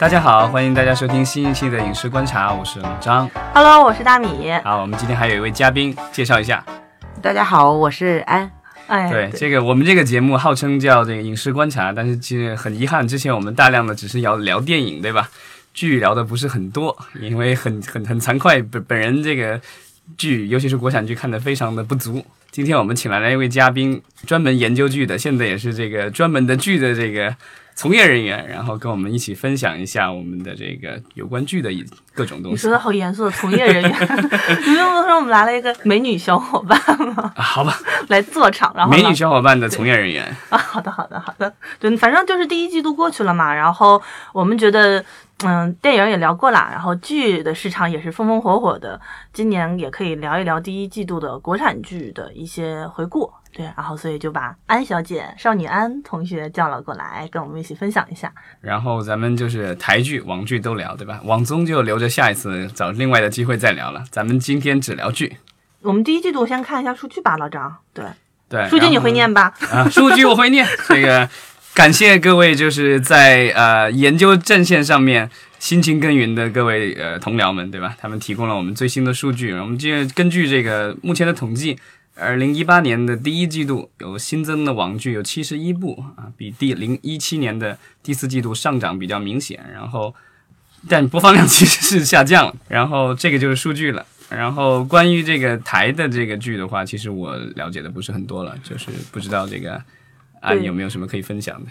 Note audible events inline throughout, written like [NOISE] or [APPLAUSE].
大家好，欢迎大家收听新一期的影视观察，我是老张。Hello，我是大米。好，我们今天还有一位嘉宾，介绍一下。大家好，我是安。哎，对，这个我们这个节目号称叫这个影视观察，但是其实很遗憾，之前我们大量的只是聊聊电影，对吧？剧聊的不是很多，因为很很很惭愧，本本人这个剧，尤其是国产剧看的非常的不足。今天我们请来了一位嘉宾，专门研究剧的，现在也是这个专门的剧的这个从业人员，然后跟我们一起分享一下我们的这个有关剧的一各种东西。你说。的好严肃的从业人员，[LAUGHS] 你没有说我们来了一个美女小伙伴吗？啊好吧，来坐场，然后美女小伙伴的从业人员，啊，好的，好的，好的，对，反正就是第一季度过去了嘛，然后我们觉得，嗯，电影也聊过啦，然后剧的市场也是风风火火的，今年也可以聊一聊第一季度的国产剧的一些回顾，对，然后所以就把安小姐、少女安同学叫了过来，跟我们一起分享一下。然后咱们就是台剧、网剧都聊，对吧？网综就留着下一次找另外的机会再聊了。咱们今天只聊剧，我们第一季度先看一下数据吧，老张，对，对，数据你会念吧？啊？数据我会念。这个感谢各位就是在呃研究阵线上面辛勤耕耘的各位呃同僚们，对吧？他们提供了我们最新的数据，我们这根据这个目前的统计。二零一八年的第一季度有新增的网剧有七十一部啊，比第零一七年的第四季度上涨比较明显。然后，但播放量其实是下降了。然后这个就是数据了。然后关于这个台的这个剧的话，其实我了解的不是很多了，就是不知道这个安对有没有什么可以分享的。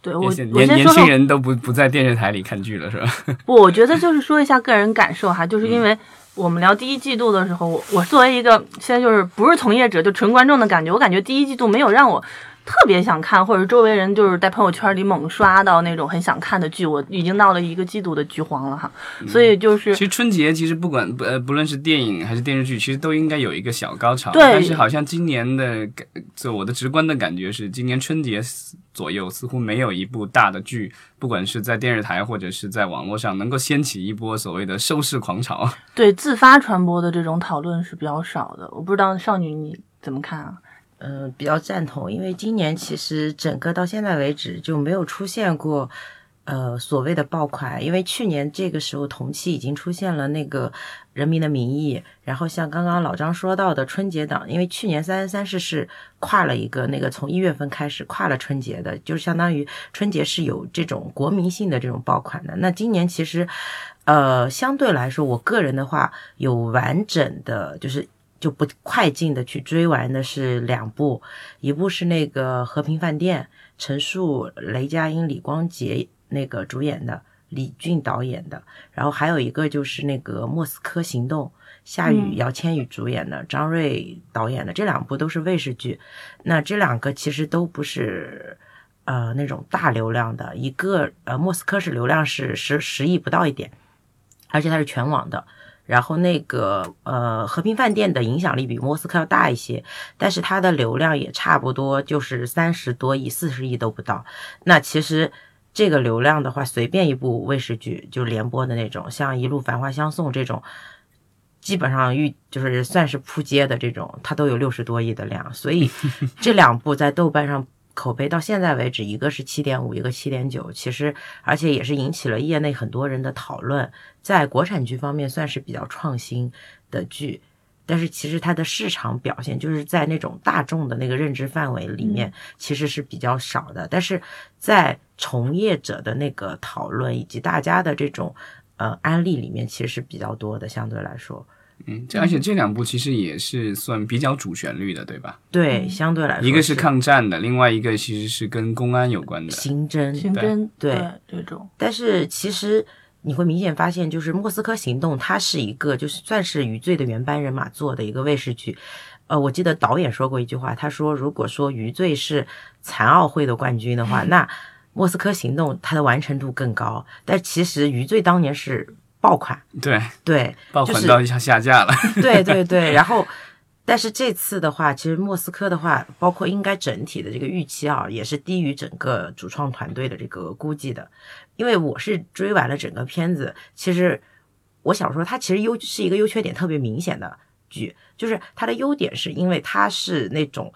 对我，年我年轻人都不不在电视台里看剧了，是吧？[LAUGHS] 不，我觉得就是说一下个人感受哈，就是因为我们聊第一季度的时候，我我作为一个现在就是不是从业者，就纯观众的感觉，我感觉第一季度没有让我特别想看，或者周围人就是在朋友圈里猛刷到那种很想看的剧，我已经到了一个季度的剧荒了哈，所以就是其实春节其实不管不呃不论是电影还是电视剧，其实都应该有一个小高潮。对但是好像今年的感，就我的直观的感觉是，今年春节左右似乎没有一部大的剧，不管是在电视台或者是在网络上，能够掀起一波所谓的收视狂潮。对自发传播的这种讨论是比较少的，我不知道少女你怎么看啊？嗯、比较赞同，因为今年其实整个到现在为止就没有出现过，呃，所谓的爆款。因为去年这个时候同期已经出现了那个《人民的名义》，然后像刚刚老张说到的春节档，因为去年三十三世是跨了一个那个从一月份开始跨了春节的，就是相当于春节是有这种国民性的这种爆款的。那今年其实，呃，相对来说，我个人的话有完整的，就是。就不快进的去追完的是两部，一部是那个《和平饭店》，陈数、雷佳音、李光洁那个主演的，李俊导演的，然后还有一个就是那个《莫斯科行动》，夏雨、嗯姚千羽主演的，张瑞导演的，这两部都是卫视剧。那这两个其实都不是呃那种大流量的，一个呃莫斯科是流量是十十亿不到一点，而且它是全网的。然后那个呃和平饭店的影响力比莫斯科要大一些，但是它的流量也差不多就是三十多亿、四十亿都不到。那其实这个流量的话，随便一部卫视剧就联播的那种，像《一路繁花相送》这种，基本上预就是算是扑街的这种，它都有六十多亿的量。所以 [LAUGHS] 这两部在豆瓣上。口碑到现在为止，一个是七点五，一个七点九，其实而且也是引起了业内很多人的讨论。在国产剧方面算是比较创新的剧，但是其实它的市场表现就是在那种大众的那个认知范围里面，其实是比较少的。但是在从业者的那个讨论以及大家的这种呃案例里面，其实是比较多的，相对来说，嗯，这而且这两部其实也是算比较主旋律的，对吧？对，相对来说一个是抗战的，另外一个其实是跟公安有关的。刑侦，刑侦对这种，但是其实你会明显发现，就是《莫斯科行动》，它是一个就是算是余罪的原班人马做的一个卫视剧。呃，我记得导演说过一句话，他说：“如果说余罪是残奥会的冠军的话，[LAUGHS] 那《莫斯科行动》它的完成度更高。但其实余罪当年是爆款，对，对，爆款到一下下架了。[LAUGHS] 对对对，[LAUGHS] 然后。但是这次的话，其实莫斯科的话，包括应该整体的这个预期啊，也是低于整个主创团队的这个估计的。因为我是追完了整个片子，其实我想说，它其实优是一个优缺点特别明显的剧，就是它的优点是因为它是那种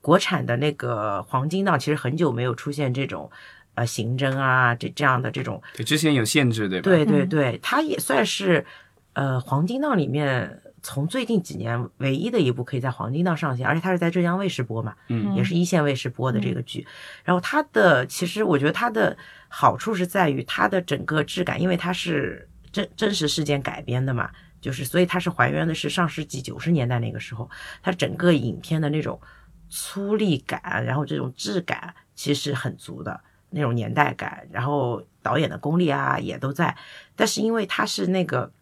国产的那个黄金档，其实很久没有出现这种呃刑侦啊这这样的这种，对，之前有限制，对吧？对对嗯对，它也算是呃黄金档里面从最近几年唯一的一部可以在黄金档上线，而且它是在浙江卫视播嘛，嗯也是一线卫视播的这个剧。然后它的其实我觉得它的好处是在于它的整个质感，因为它是真真实事件改编的嘛，就是所以它是还原的是上世纪九十年代那个时候，它整个影片的那种粗粝感，然后这种质感其实很足的那种年代感，然后导演的功力啊也都在，但是因为他是那个。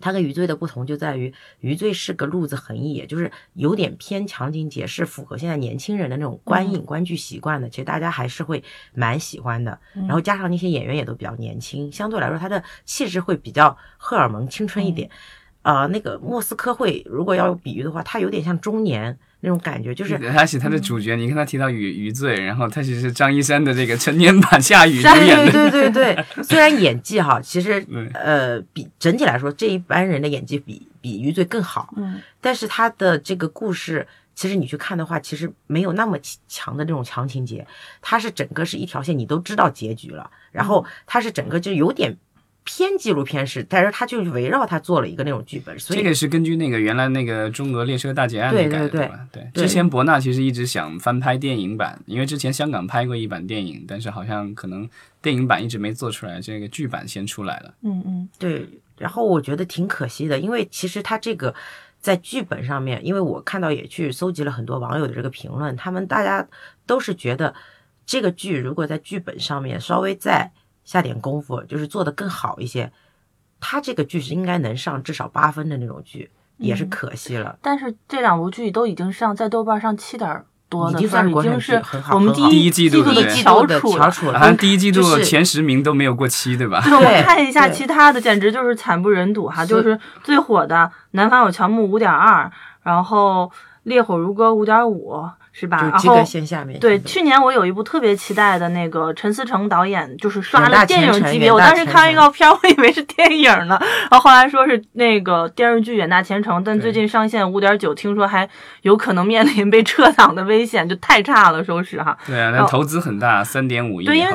他跟余罪的不同就在于，余罪是个路子横溢，也就是有点偏强情节，是符合现在年轻人的那种观影观剧习惯的。其实大家还是会蛮喜欢的。然后加上那些演员也都比较年轻，相对来说他的气质会比较荷尔蒙青春一点。呃，那个莫斯科会，如果要有比喻的话，它有点像中年那种感觉，就是他是他的主角，你看他提到余余罪，然后他其实是张一山的这个成年版夏雨主演的，对对对对，[LAUGHS] 虽然演技哈，其实呃比整体来说这一班人的演技比比余罪更好，嗯，但是他的这个故事，其实你去看的话，其实没有那么强的这种强情节，它是整个是一条线，你都知道结局了，然后它是整个就有点偏纪录片式，但是他就围绕他做了一个那种剧本，所以这个是根据那个原来那个中俄列车大劫案对改的对对吧？对，对之前博纳其实一直想翻拍电影版，因为之前香港拍过一版电影，但是好像可能电影版一直没做出来，这个剧版先出来了。嗯嗯对，然后我觉得挺可惜的，因为其实他这个在剧本上面，因为我看到也去搜集了很多网友的这个评论，他们大家都是觉得这个剧如果在剧本上面稍微再下点功夫，就是做得更好一些，他这个剧是应该能上至少八分的那种剧，也是嗯可惜了。但是这两部剧都已经上在豆瓣上七点多的已经，算是国产已经是剧很好我们第一季度对季度的翘楚了。翘楚了，好像第一季度前十名都没有过七，对吧？对，我们看一下其他的，简直就是惨不忍睹哈！就是最火的《南方有乔木》五点二，然后《烈火如歌》五点五，是吧？然就及格后线下面。对，去年我有一部特别期待的那个陈思诚导演，就是刷了电影级别。我当时看预告片，[LAUGHS] 我以为是电影呢，然后后来说是那个电视剧《远大前程》，但最近上线五点九，听说还有可能面临被撤档的危险，就太差了，收视哈。对啊，那投资很大，三点五亿对因为。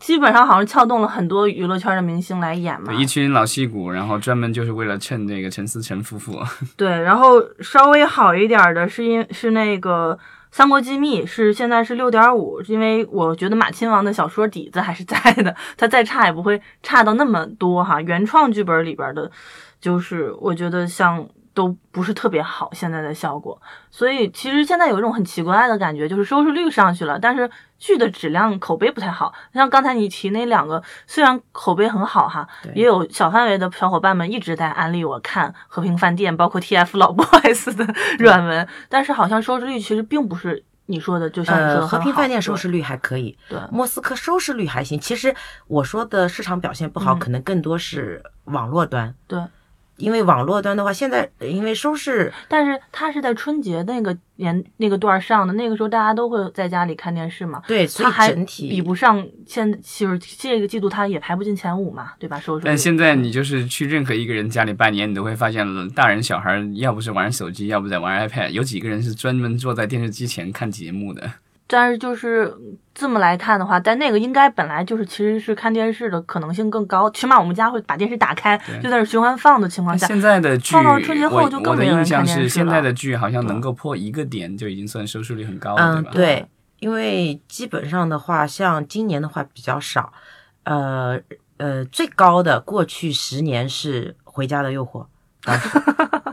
基本上好像撬动了很多娱乐圈的明星来演嘛，。一群老戏骨，然后专门就是为了衬这个陈思诚夫妇。[LAUGHS] 对，然后稍微好一点的是因是那个《三国机密》，是现在是六点五，因为我觉得马亲王的小说底子还是在的，他再差也不会差到那么多哈。原创剧本里边的，就是我觉得像都不是特别好现在的效果，所以其实现在有一种很奇怪的感觉，就是收视率上去了，但是剧的质量口碑不太好。像刚才你提那两个，虽然口碑很好哈，也有小范围的小伙伴们一直在安利我看《和平饭店》，包括 TF 老 [LAUGHS] boys 的软文，但是好像收视率其实并不是你说的，就像你说。和平饭店收视率还可以，对莫斯科收视率还行。其实我说的市场表现不好，嗯可能更多是网络端，对，因为网络端的话，现在呃因为收视但是它是在春节那个年那个段儿上的，那个时候大家都会在家里看电视嘛。对，所以它还整体比不上现就是这个季度，它也排不进前五嘛，对吧？收视率。但现在你就是去任何一个人家里拜年，你都会发现，大人小孩要不是玩手机，要不在玩 iPad，有几个人是专门坐在电视机前看节目的。但是就是这么来看的话，但那个应该本来就是其实是看电视的可能性更高，起码我们家会把电视打开，就在那循环放的情况下，现在的剧，放到春节后我就更没有人我的印象是，现在的剧好像能够破一个点就已经算收视率很高了，嗯对吧？对，因为基本上的话，像今年的话比较少，呃呃，最高的过去十年是《回家的诱惑》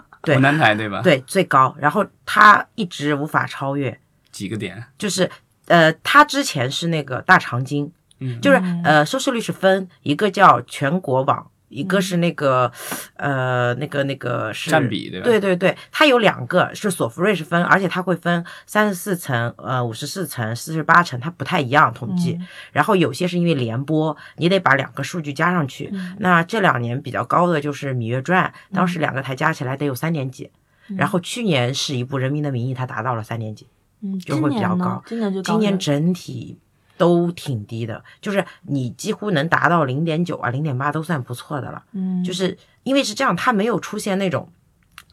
[LAUGHS] 对湖南台对吧？，对最高，然后它一直无法超越，几个点，就是呃，它之前是那个大长今。嗯，就是嗯呃，收视率是分一个叫全国网，一个是那个呃那个那个是占比对吧？对对对，它有两个是索福瑞是分，而且它会分三十四层、呃五十四层、四十八层，它不太一样统计。嗯然后有些是因为联播，你得把两个数据加上去。嗯那这两年比较高的就是《芈月传》，当时两个台加起来得有三点几。然后去年是一部《人民的名义》，它达到了三点几。嗯，就会比较高今年就高今年整体都挺低的，就是你几乎能达到零点九啊、零点八都算不错的了。嗯，就是因为是这样，它没有出现那种。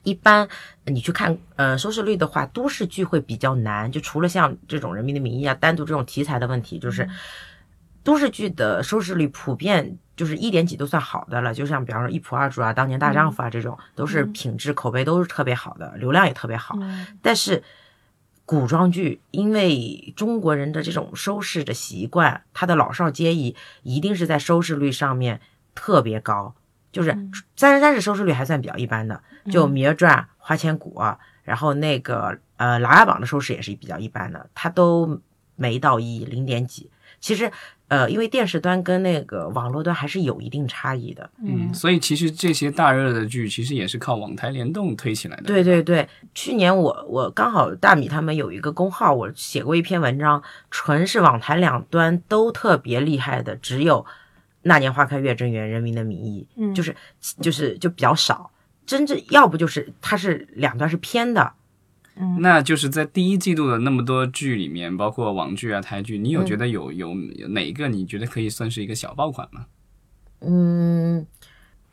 一般你去看呃收视率的话，都市剧会比较难，就除了像这种《人民的名义》啊，单独这种题材的问题，就是都市剧的收视率普遍就是一点几都算好的了，就像比方说《一仆二主》啊，《当年大丈夫》啊这种，都是品质口碑都是特别好的，流量也特别好。嗯但是古装剧，因为中国人的这种收视的习惯，他的老少皆宜，一定是在收视率上面特别高。就是《三生三世》收视率还算比较一般的，就《芈月传》《花千骨》啊，然后那个呃《琅琊榜》的收视也是比较一般的，它都没到一零点几。其实呃，因为电视端跟那个网络端还是有一定差异的。嗯，所以其实这些大热的剧，其实也是靠网台联动推起来的。对对对，去年我我刚好大米他们有一个公号，我写过一篇文章，纯是网台两端都特别厉害的，只有《那年花开月正圆》《人民的名义》，嗯就是就是就比较少。真正要不就是它是两端是偏的，那就是在第一季度的那么多剧里面，包括网剧啊、台剧，你有觉得有有有哪一个你觉得可以算是一个小爆款吗？嗯，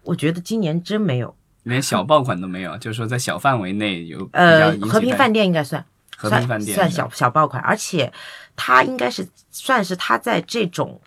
我觉得今年真没有。连小爆款都没有，就是说在小范围内有呃和平饭店应该算和平饭店算算小小爆款，而且它应该是算是它在这种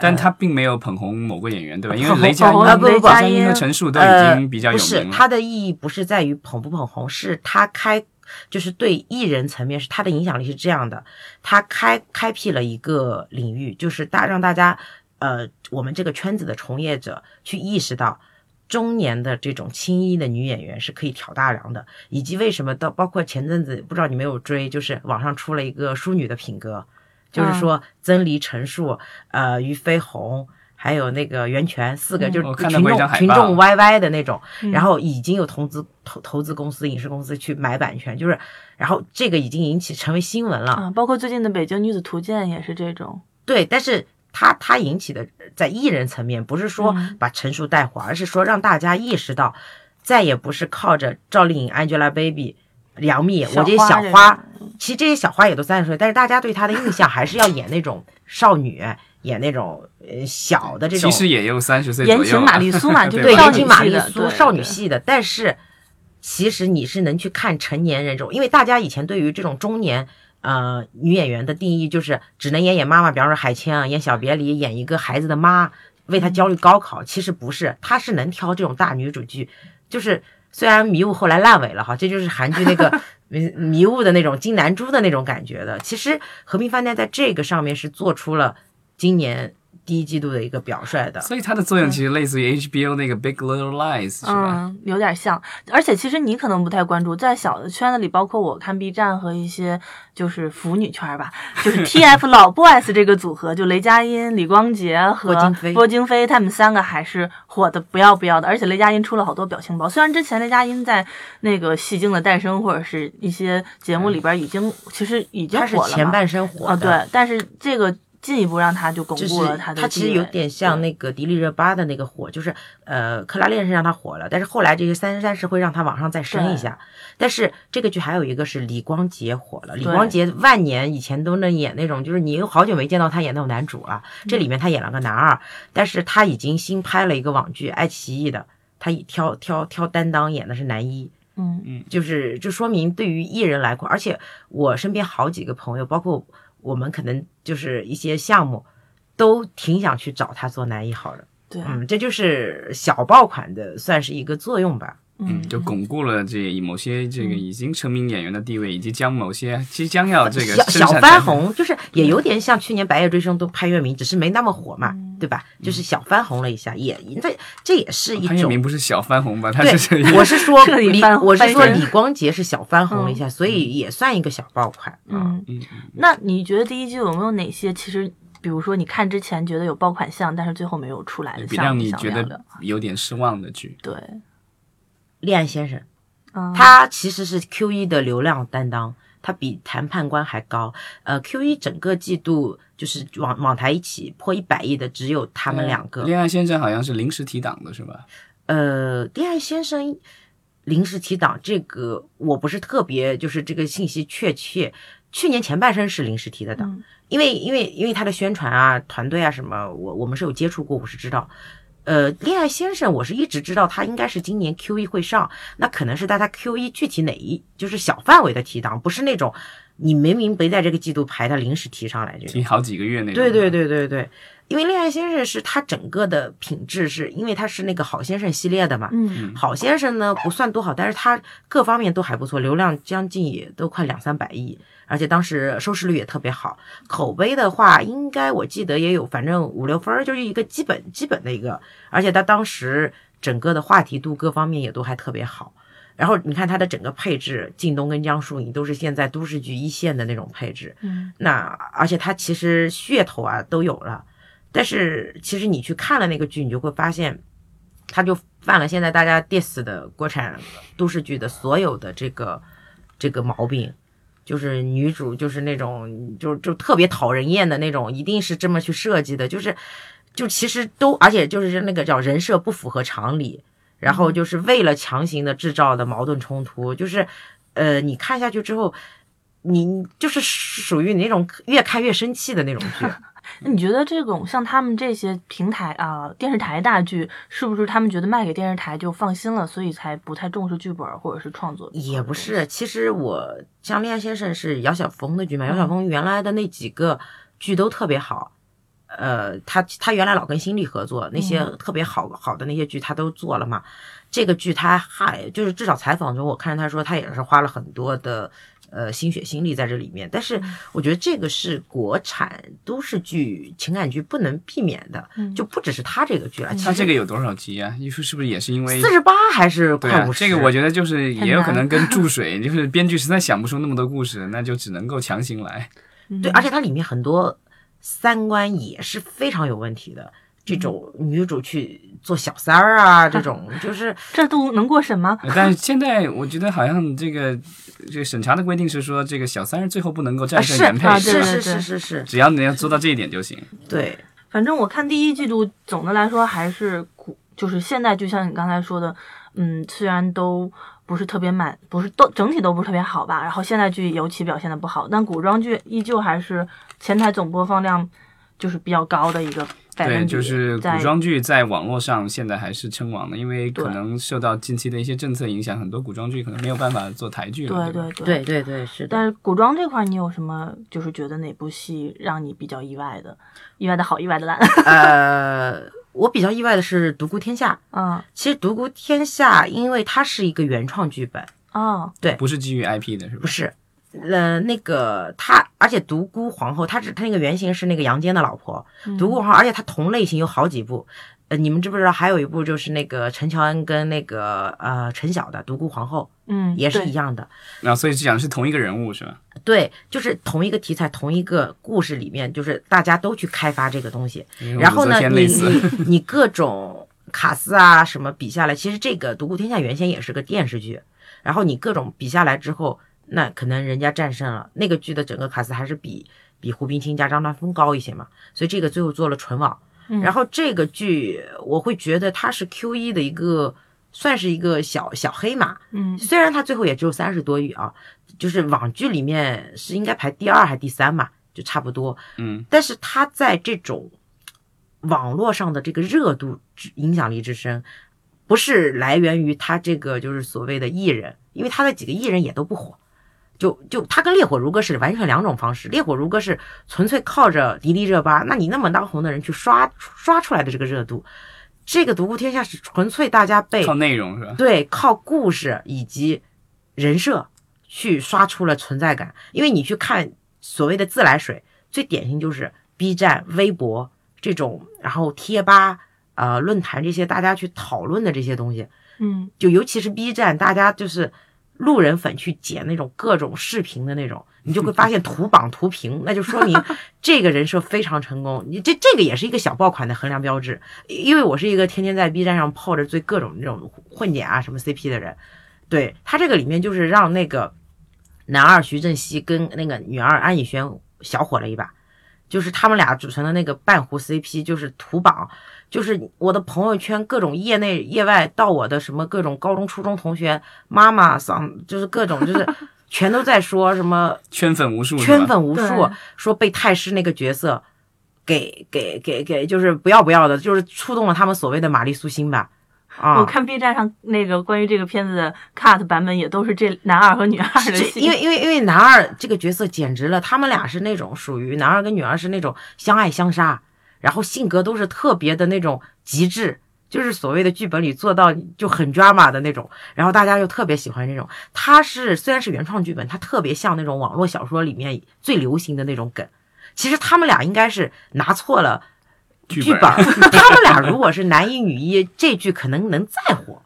但他并没有捧红某个演员，对吧？因为捧雷佳音、捧红雷雷佳佳音和陈数都已呃经比较有不是名了。它的意义不是在于捧不捧红，是他开就是对艺人层面是他的影响力是这样的，他开开辟了一个领域，就是大让大家呃我们这个圈子的从业者去意识到。中年的这种青衣的女演员是可以挑大梁的，以及为什么到包括前阵子不知道你没有追，就是网上出了一个淑女的品格，就是说曾黎、陈数、呃于飞鸿，还有那个袁泉四个，嗯。就是我看到群众群众 YY 的那种，嗯。然后已经有投资投投资公司、影视公司去买版权，就是，然后这个已经引起成为新闻了。啊，包括最近的《北京女子图鉴》也是这种，对，但是它它引起的在艺人层面，不是说嗯。把陈数带火，而是说让大家意识到，再也不是靠着赵丽颖、Angelababy、杨幂，我这些小花其实这些小花也都三十岁，但是大家对她的印象还是要演那种少女，演那种呃小的这种其实也有三十岁左右了。言情玛丽苏嘛，[LAUGHS] 就对是少女言情玛丽系的苏少女系的，但是其实你是能去看成年人这种，因为大家以前对于这种中年呃女演员的定义就是只能演演妈妈，比方说海清啊，演小别离，演一个孩子的妈，为她焦虑高考，其实不是，她是能挑这种大女主剧，就是虽然迷雾后来烂尾了哈，这就是韩剧那个 [LAUGHS] 迷迷雾的那种金南珠的那种感觉的，其实和平饭店在这个上面是做出了今年第一季度的一个表率的。所以它的作用其实类似于 HBO 那个 Big Little Lies，是吧？嗯，有点像，而且其实你可能不太关注，在小的圈子里，包括我看 B 站和一些就是腐女圈儿吧，[LAUGHS] 就是 TF 老 boys 这个组合，就雷佳音、李光洁和郭京飞。郭京飞他们三个还是火的不要不要的，而且雷佳音出了好多表情包，虽然之前雷佳音在那个《戏精的诞生》或者是一些节目里边已经其实已经火了前半生火啊，的，对，但是这个进一步让他就巩固了他的他其实有点像那个迪丽热巴的那个火，就是呃克拉恋是让他火了，但是后来这些三生三世会让他往上再升一下。但是这个剧还有一个是李光洁火了，李光洁万年以前都能演那种，就是你又好久没见到他演那种男主了，这里面他演了个男二，但是他已经新拍了一个网剧爱奇艺的，他以挑挑挑担当演的是男一。嗯就是就说明对于艺人来说，而且我身边好几个朋友，包括我们可能就是一些项目，都挺想去找他做男一号的。对，嗯，这就是小爆款的，算是一个作用吧。嗯，就巩固了这某些这个已经成名演员的地位，以及将某些即将要这个小翻红，就是也有点像去年《白夜追凶》都潘粤明，只是没那么火嘛，对吧？就是小翻红了一下，也这这也是一潘粤种明不是小翻红吧？他对是这，个我是说李，我是说李光洁是小翻红了一下，所以也算一个小爆款啊。嗯，嗯，那你觉得第一季有没有哪些其实，比如说你看之前觉得有爆款项，但是最后没有出来的比项目让你觉得有点失望的剧。对，恋爱先生。嗯，他其实是 Q 一的流量担当，他比谈判官还高。呃，Q 一整个季度就是网网台一起破一百亿的只有他们两个。恋爱先生好像是临时提档的，是吧？呃，恋爱先生临时提档这个我不是特别就是这个信息确切。去年前半生是临时提的档，嗯因为因为因为他的宣传啊、团队啊什么，我我们是有接触过，我是知道。呃，恋爱先生，我是一直知道他应该是今年 Q 一会上，那可能是在他 Q 一具体哪一就是小范围的提档，不是那种你明明没在这个季度排，他临时提上来这种。提好几个月那种。对对对对对，因为《恋爱先生》是他整个的品质是，因为他是那个好先生系列的嘛。嗯好先生呢不算多好，但是他各方面都还不错，流量将近也都快两三百亿，而且当时收视率也特别好。口碑的话，应该我记得也有，反正五六分儿，就是一个基本基本的一个，而且他当时整个的话题度各方面也都还特别好。然后你看它的整个配置，靳东跟江疏影都是现在都市剧一线的那种配置，嗯。那而且它其实噱头啊都有了，但是其实你去看了那个剧，你就会发现，它就犯了现在大家 diss 的国产都市剧的所有的这个这个毛病，就是女主就是那种就就特别讨人厌的那种，一定是这么去设计的，就是就其实都而且就是那个叫人设不符合常理，然后就是为了强行的制造的矛盾冲突，就是呃你看下去之后。你就是属于那种越看越生气的那种剧，[LAUGHS] 那你觉得这种像他们这些平台啊、电视台大剧，是不是他们觉得卖给电视台就放心了，所以才不太重视剧本或者是创作？也不是。其实我像《恋爱先生》是姚晓峰的剧嘛，姚晓峰原来的那几个剧都特别好。呃，他他原来老跟新力合作，那些特别好好的那些剧他都做了嘛。这个剧他还就是至少采访中我看他说他也是花了很多的呃心血心力在这里面，但是我觉得这个是国产都市剧情感剧不能避免的，嗯就不只是他这个剧了。其它实这个有多少集啊？你说是不是也是因为四十八还是快五，十、这个我觉得就是也有可能跟 [LAUGHS] 注水，就是编剧实在想不出那么多故事，那就只能够强行来。对，而且它里面很多三观也是非常有问题的。这种女主去做小三儿啊，这种 [LAUGHS] 就是这都能过审吗？但是现在我觉得好像这个这个审查的规定是说，这个小三儿最后不能够战胜原配，是是是是是，只要你要做到这一点就行。对，反正我看第一季度，总的来说还是古，就是现在就，像你刚才说的，嗯，虽然都不是特别满，不是都整体都不是特别好吧。然后现代剧尤其表现的不好，但古装剧依旧还是前台总播放量就是比较高的一个百对，就是古装剧在网络上现在还是称王的，因为可能受到近期的一些政策影响，很多古装剧可能没有办法做台剧了。对对对。对对对是的。但是古装这块，儿，你有什么就是觉得哪部戏让你比较意外的？意外的好，意外的烂？[LAUGHS] 呃，我比较意外的是《独孤天下》。嗯其实《独孤天下》因为它是一个原创剧本，哦不是基于 IP 的，是吧？不是，呃，那个他，而且独孤皇后，她只她那个原型是那个杨坚的老婆，嗯独孤皇后，而且他同类型有好几部。呃，你们知不知道还有一部就是那个陈乔恩跟那个呃陈晓的独孤皇后嗯，也是一样的，然后所以讲的是同一个人物是吧？对，就是同一个题材，同一个故事里面，就是大家都去开发这个东西。然后呢，你，你你各种卡斯啊什么比下来，其实这个《独孤天下》原先也是个电视剧，然后你各种比下来之后，那可能人家战胜了那个剧的整个卡斯还是比比胡冰卿加张丹峰高一些嘛，所以这个最后做了纯网。嗯然后这个剧我会觉得它是 Q 一的一个。算是一个小小黑马，嗯虽然它最后也只有三十多亿啊，就是网剧里面是应该排第二还第三嘛，就差不多。嗯，但是它在这种网络上的这个热度之影响力之深，不是来源于他这个就是所谓的艺人，因为他的几个艺人也都不火。就就他跟烈火如歌是完全两种方式，烈火如歌是纯粹靠着迪丽热巴，那你那么当红的人去刷刷出来的这个热度，这个独孤天下是纯粹大家被靠内容是吧？对，靠故事以及人设去刷出了存在感。因为你去看所谓的自来水，最典型就是 B 站、微博这种，然后贴吧、呃论坛这些大家去讨论的这些东西，嗯就尤其是 B 站，大家就是路人粉去剪那种各种视频的那种，你就会发现图榜图评，[LAUGHS] 那就说明 [LAUGHS] 这个人设非常成功。你这这个也是一个小爆款的衡量标志，因为我是一个天天在 B 站上泡着最各种那种混剪啊什么 CP 的人，对他这个里面就是让那个男二徐正熙跟那个女二安以轩小火了一把。就是他们俩组成的那个半壶 CP，就是图榜，就是我的朋友圈各种业内业外到我的什么各种高中初中同学妈妈桑，就是各种就是 [LAUGHS] 全都在说什么圈粉无数，圈粉无数，说被太师那个角色给给给给就是不要不要的，就是触动了他们所谓的玛丽苏心吧。啊。我看 B 站上那个关于这个片子的 cut 版本，也都是这男二和女二的戏。因为因为因为男二这个角色简直了，他们俩是那种属于男二跟女二是那种相爱相杀，然后性格都是特别的那种极致，就是所谓的剧本里做到就很 drama 的那种，然后大家又特别喜欢这种。他是虽然是原创剧本，他特别像那种网络小说里面最流行的那种梗。其实他们俩应该是拿错了剧剧本儿，[LAUGHS] 他们俩如果是男一女一，这剧可能能再火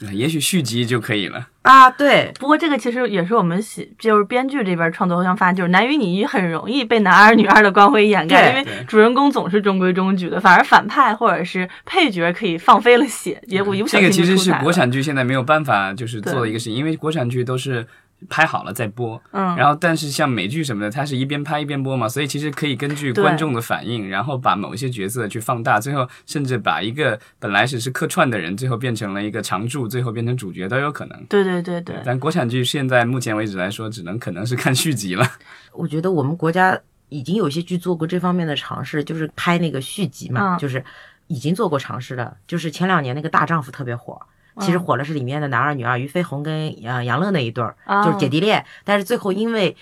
[LAUGHS] 也许续集就可以了。啊。对，不过这个其实也是我们写，就是编剧这边创作想法，就是男与女一很容易被男二女二的光辉掩盖，因为主人公总是中规中矩的，反而反派或者是配角可以放飞了写，结果一不小这个其实是国。产剧现在没有办法就是做的一个事情，因为国产剧都是拍好了再播，嗯，然后但是像美剧什么的，它是一边拍一边播嘛，所以其实可以根据观众的反应，然后把某一些角色去放大，最后甚至把一个本来只是客串的人，最后变成了一个常驻，最后变成主角都有可能。对对对对，但国产剧现在目前为止来说，只能可能是看续集了。我觉得我们国家已经有些剧做过这方面的尝试，就是拍那个续集嘛，嗯就是已经做过尝试的。就是前两年那个《大丈夫》特别火，其实火了是里面的男二女二，俞飞鸿跟呃杨乐那一对儿，啊就是姐弟恋。但是最后因为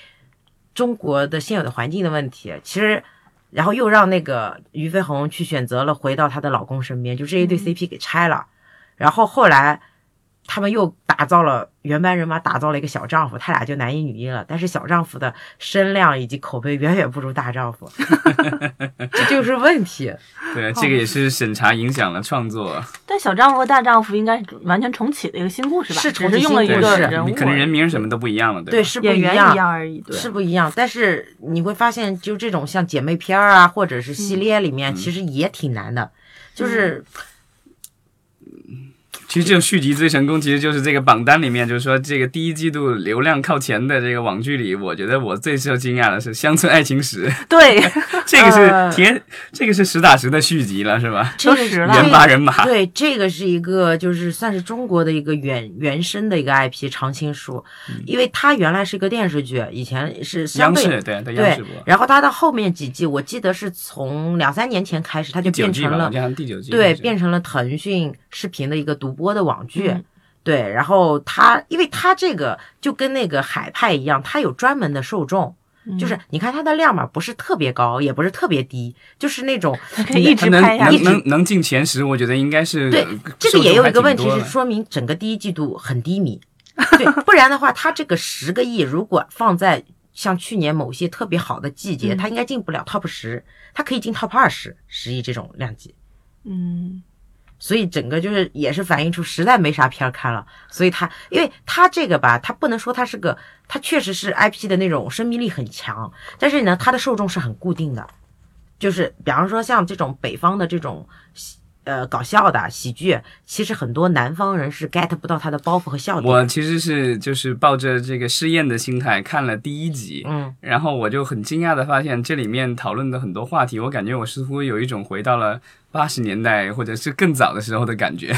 中国的现有的环境的问题，其实。然后又让那个俞飞鸿去选择了回到她的老公身边，就这一对 CP 给拆了。然后后来他们又打造了原班人马，打造了一个小丈夫，他俩就男一女一了。但是小丈夫的声量以及口碑远远不如大丈夫，这就是问题。对，这个也是审查影响了创作，但小丈夫和大丈夫应该是完全重启的一个新故事吧？是重启只是用了一新故事个人物，可能人名什么都不一样了，对，吧？是不一样，一样而已。对，是不一样。但是你会发现，就这种像姐妹片啊，或者是系列里面，其实也挺难的。就是其实这种续集最成功，其实就是这个榜单里面，就是说这个第一季度流量靠前的这个网剧里，我觉得我最受惊讶的是《乡村爱情史》，[LAUGHS] 对，[LAUGHS] 这个呃。是贴，这个是实打实的续集了，是吧？这个都实了原八人马，对，这个是一个就是算是中国的一个原原生的一个 IP 常青树，因为它原来是一个电视剧，以前是相对央视对，在央视对播，，然后它到后面几季，我记得是从两三年前开始，它就第九季吧，变成了好像第九季对，变成了腾讯视频的一个独播的网剧。嗯对，然后它，因为它这个就跟那个海派一样，它有专门的受众，嗯就是你看它的量嘛，不是特别高，也不是特别低，就是那种可以一直拍下去。能能能进前十，我觉得应该是对呃这个也有一个问题是，说明整个第一季度很低迷。[LAUGHS] 对，不然的话，它这个十个亿如果放在像去年某些特别好的季节，嗯它应该进不了 top 十，它可以进 top 二十，十亿这种量级。嗯，所以整个就是也是反映出实在没啥片儿看了，所以他因为他这个吧，他不能说他是个，他确实是 IP 的那种生命力很强，但是呢，他的受众是很固定的，就是比方说像这种北方的这种喜呃搞笑的喜剧，其实很多南方人是 get 不到他的包袱和笑点。我其实是就是抱着这个试验的心态看了第一集，嗯，然后我就很惊讶的发现这里面讨论的很多话题，我感觉我似乎有一种回到了八十年代或者是更早的时候的感觉。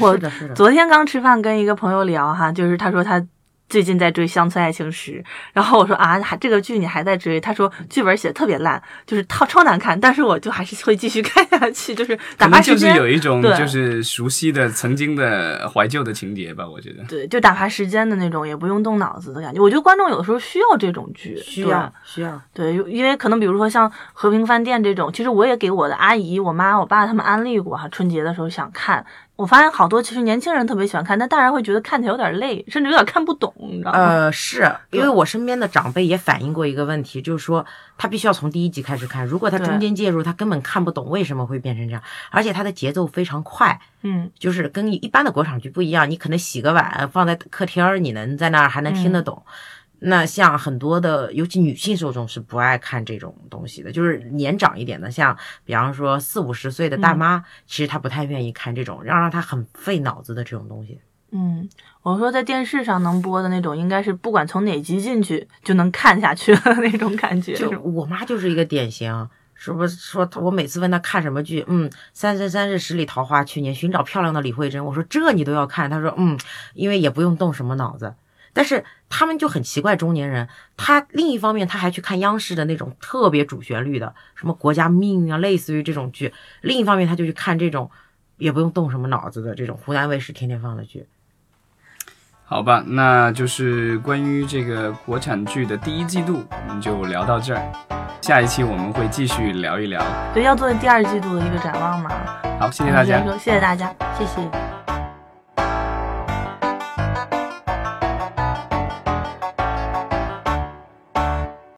我。昨天刚吃饭跟一个朋友聊哈，就是他说他最近在追《乡村爱情史》，然后我说啊，还这个剧你还在追？他说剧本写的特别烂，就是超超难看，但是我就还是会继续看下去，就是打发时间就是。有一种就是熟悉的曾经的怀旧的情节吧，我觉得。对，就打发时间的那种，也不用动脑子的感觉。我觉得观众有的时候需要这种剧，需要需要，对，因为可能比如说像和平饭店这种，其实我也给我的阿姨、我妈、我爸他们安利过哈，春节的时候想看。我发现好多其实年轻人特别喜欢看，但大人会觉得看起来有点累，甚至有点看不懂，你知道吗？呃，是因为我身边的长辈也反映过一个问题，就是说他必须要从第一集开始看，如果他中间介入，他根本看不懂为什么会变成这样，而且他的节奏非常快，嗯，就是跟一般的国产剧不一样，你可能洗个碗放在客厅儿，你能在那儿还能听得懂。那像很多的，尤其女性受众是不爱看这种东西的，就是年长一点的，像比方说四五十岁的大妈，其实她不太愿意看这种让让她很费脑子的这种东西。嗯，我说在电视上能播的那种，应该是不管从哪集进去就能看下去的那种感觉。就我妈就是一个典型，是不是说我每次问她看什么剧，嗯，《三生三世十里桃花》，去年寻找漂亮的李慧珍，我说这你都要看，她说嗯，因为也不用动什么脑子。但是他们就很奇怪，中年人他另一方面他还去看央视的那种特别主旋律的，什么国家命运啊，类似于这种剧；另一方面他就去看这种也不用动什么脑子的这种湖南卫视天天放的剧。好吧，那就是关于这个国产剧的第一季度，我们就聊到这儿。下一期我们会继续聊一聊。对，要做第二季度的一个展望嘛。好，谢谢大家。谢谢大家，谢谢。